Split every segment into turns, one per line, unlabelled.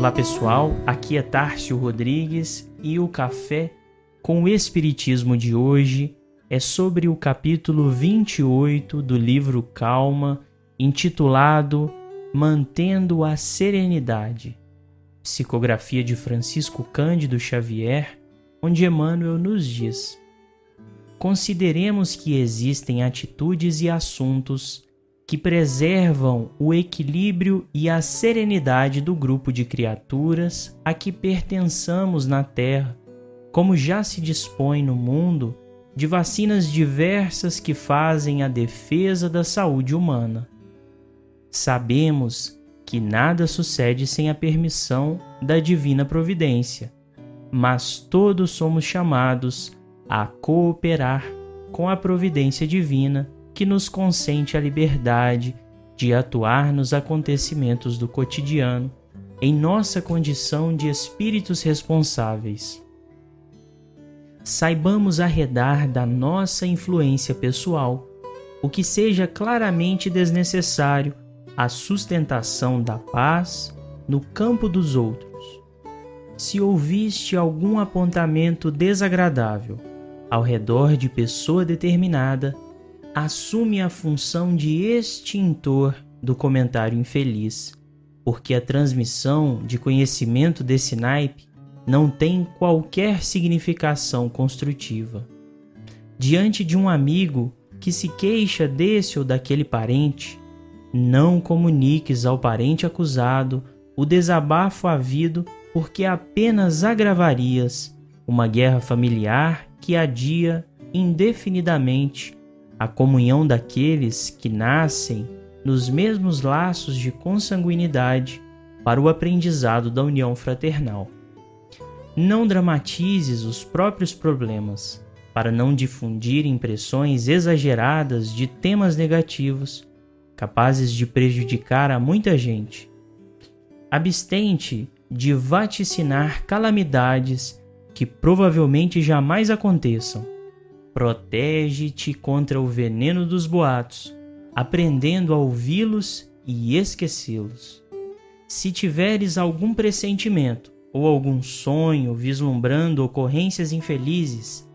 Olá pessoal, aqui é Tárcio Rodrigues e o café com o Espiritismo de hoje é sobre o capítulo 28 do livro Calma, intitulado Mantendo a Serenidade, psicografia de Francisco Cândido Xavier, onde Emmanuel nos diz: Consideremos que existem atitudes e assuntos que preservam o equilíbrio e a serenidade do grupo de criaturas a que pertençamos na Terra, como já se dispõe no mundo de vacinas diversas que fazem a defesa da saúde humana. Sabemos que nada sucede sem a permissão da divina providência, mas todos somos chamados a cooperar com a providência divina que nos consente a liberdade de atuar nos acontecimentos do cotidiano em nossa condição de espíritos responsáveis. Saibamos arredar da nossa influência pessoal o que seja claramente desnecessário à sustentação da paz no campo dos outros. Se ouviste algum apontamento desagradável ao redor de pessoa determinada, assume a função de extintor do comentário infeliz, porque a transmissão de conhecimento desse naipe não tem qualquer significação construtiva. Diante de um amigo que se queixa desse ou daquele parente, não comuniques ao parente acusado o desabafo havido, porque apenas agravarias uma guerra familiar que adia indefinidamente a comunhão daqueles que nascem nos mesmos laços de consanguinidade para o aprendizado da união fraternal. Não dramatizes os próprios problemas para não difundir impressões exageradas de temas negativos capazes de prejudicar a muita gente. Abstente de vaticinar calamidades que provavelmente jamais aconteçam Protege-te contra o veneno dos boatos, aprendendo a ouvi-los e esquecê-los. Se tiveres algum pressentimento ou algum sonho vislumbrando ocorrências infelizes,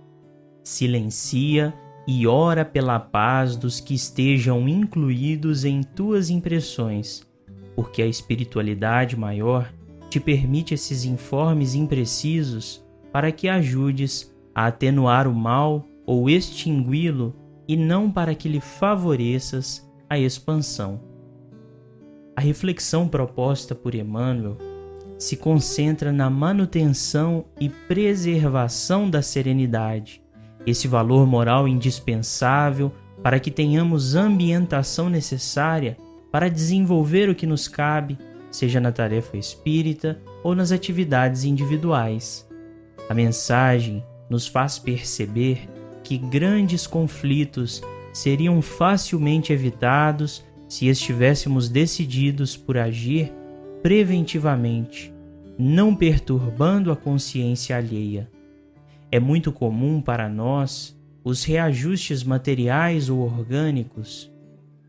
silencia e ora pela paz dos que estejam incluídos em tuas impressões, porque a espiritualidade maior te permite esses informes imprecisos para que ajudes a atenuar o mal ou extingui-lo e não para que lhe favoreças a expansão. A reflexão proposta por Emmanuel se concentra na manutenção e preservação da serenidade, esse valor moral indispensável para que tenhamos ambientação necessária para desenvolver o que nos cabe, seja na tarefa espírita ou nas atividades individuais. A mensagem nos faz perceber que grandes conflitos seriam facilmente evitados se estivéssemos decididos por agir preventivamente, não perturbando a consciência alheia. É muito comum para nós os reajustes materiais ou orgânicos.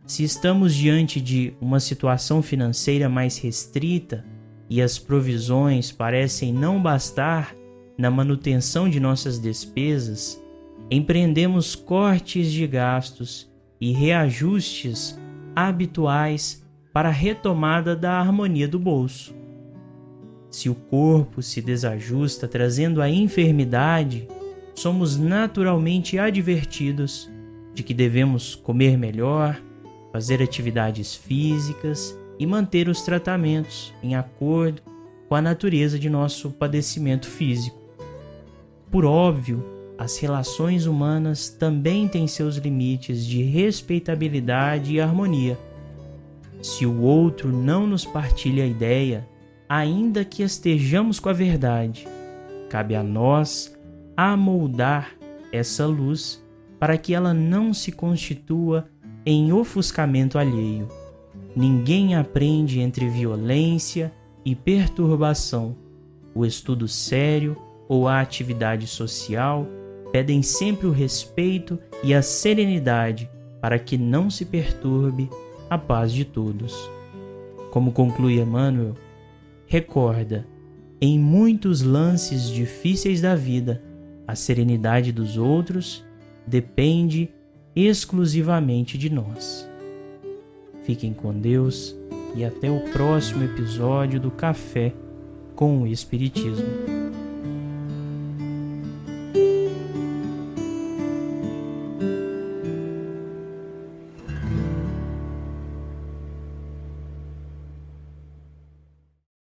Se estamos diante de uma situação financeira mais restrita e as provisões parecem não bastar na manutenção de nossas despesas, empreendemos cortes de gastos e reajustes habituais para a retomada da harmonia do bolso. Se o corpo se desajusta trazendo a enfermidade, somos naturalmente advertidos de que devemos comer melhor, fazer atividades físicas e manter os tratamentos em acordo com a natureza de nosso padecimento físico. Por óbvio, as relações humanas também têm seus limites de respeitabilidade e harmonia. Se o outro não nos partilha a ideia, ainda que estejamos com a verdade, cabe a nós amoldar essa luz para que ela não se constitua em ofuscamento alheio. Ninguém aprende entre violência e perturbação. O estudo sério ou a atividade social pedem sempre o respeito e a serenidade para que não se perturbe a paz de todos. Como conclui Emmanuel, Recorda, em muitos lances difíceis da vida, a serenidade dos outros depende exclusivamente de nós. Fiquem com Deus e até o próximo episódio do Café com o Espiritismo.